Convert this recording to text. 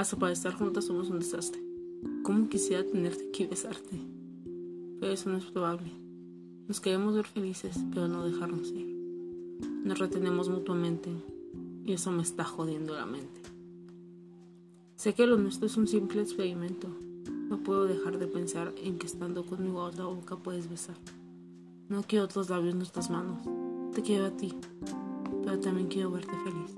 Hasta para estar juntas somos un desastre. ¿Cómo quisiera tenerte aquí y besarte? Pero eso no es probable. Nos queremos ver felices, pero no dejarnos ir. Nos retenemos mutuamente y eso me está jodiendo la mente. Sé que lo nuestro es un simple experimento. No puedo dejar de pensar en que estando conmigo a otra boca puedes besar. No quiero otros labios en nuestras manos. Te quiero a ti, pero también quiero verte feliz.